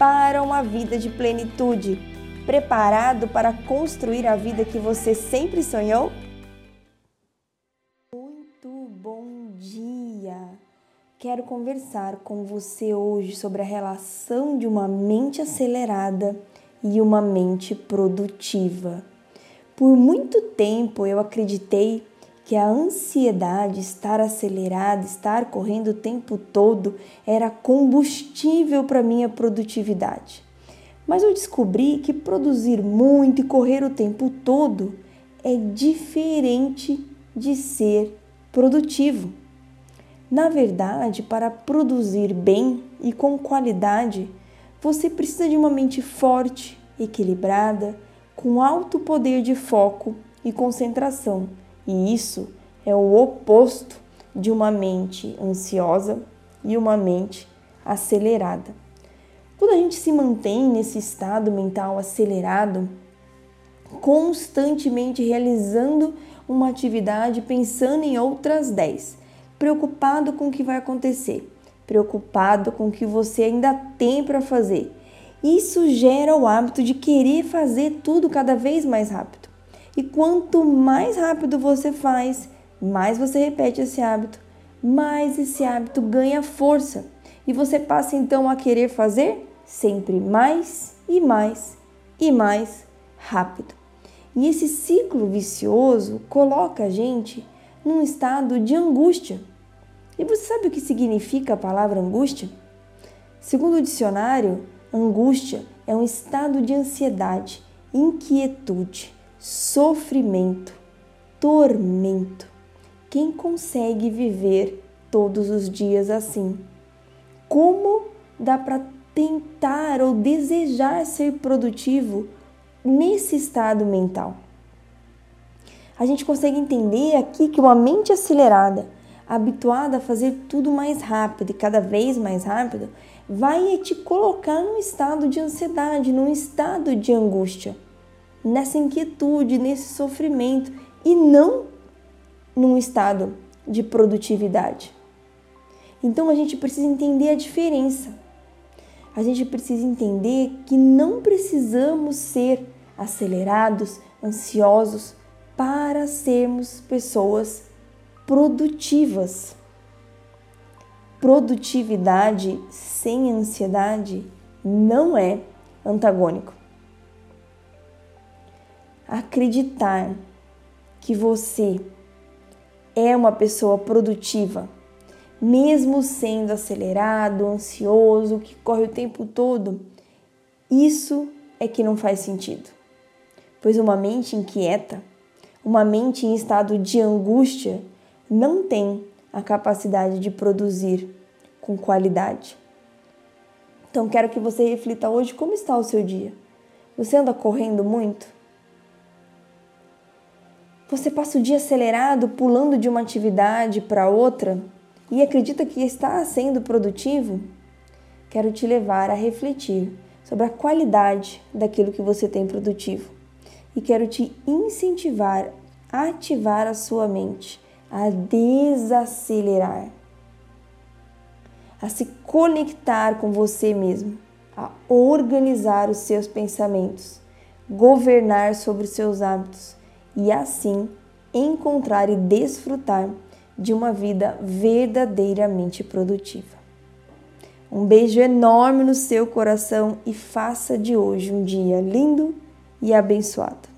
para uma vida de plenitude, preparado para construir a vida que você sempre sonhou? Muito bom dia! Quero conversar com você hoje sobre a relação de uma mente acelerada e uma mente produtiva. Por muito tempo eu acreditei que a ansiedade, estar acelerada, estar correndo o tempo todo, era combustível para minha produtividade. Mas eu descobri que produzir muito e correr o tempo todo é diferente de ser produtivo. Na verdade, para produzir bem e com qualidade, você precisa de uma mente forte, equilibrada, com alto poder de foco e concentração e isso é o oposto de uma mente ansiosa e uma mente acelerada. Quando a gente se mantém nesse estado mental acelerado, constantemente realizando uma atividade pensando em outras 10, preocupado com o que vai acontecer, preocupado com o que você ainda tem para fazer. Isso gera o hábito de querer fazer tudo cada vez mais rápido. E quanto mais rápido você faz, mais você repete esse hábito, mais esse hábito ganha força. E você passa então a querer fazer sempre mais e mais e mais rápido. E esse ciclo vicioso coloca a gente num estado de angústia. E você sabe o que significa a palavra angústia? Segundo o dicionário, angústia é um estado de ansiedade, inquietude, sofrimento, tormento. Quem consegue viver todos os dias assim? Como dá para tentar ou desejar ser produtivo nesse estado mental? A gente consegue entender aqui que uma mente acelerada, habituada a fazer tudo mais rápido e cada vez mais rápido, vai te colocar num estado de ansiedade, num estado de angústia nessa inquietude, nesse sofrimento e não num estado de produtividade. Então a gente precisa entender a diferença. A gente precisa entender que não precisamos ser acelerados, ansiosos para sermos pessoas produtivas. Produtividade sem ansiedade não é antagônico acreditar que você é uma pessoa produtiva, mesmo sendo acelerado, ansioso, que corre o tempo todo, isso é que não faz sentido. Pois uma mente inquieta, uma mente em estado de angústia, não tem a capacidade de produzir com qualidade. Então quero que você reflita hoje como está o seu dia. Você anda correndo muito? Você passa o dia acelerado, pulando de uma atividade para outra e acredita que está sendo produtivo? Quero te levar a refletir sobre a qualidade daquilo que você tem produtivo e quero te incentivar a ativar a sua mente, a desacelerar, a se conectar com você mesmo, a organizar os seus pensamentos, governar sobre os seus hábitos e assim encontrar e desfrutar de uma vida verdadeiramente produtiva. Um beijo enorme no seu coração e faça de hoje um dia lindo e abençoado.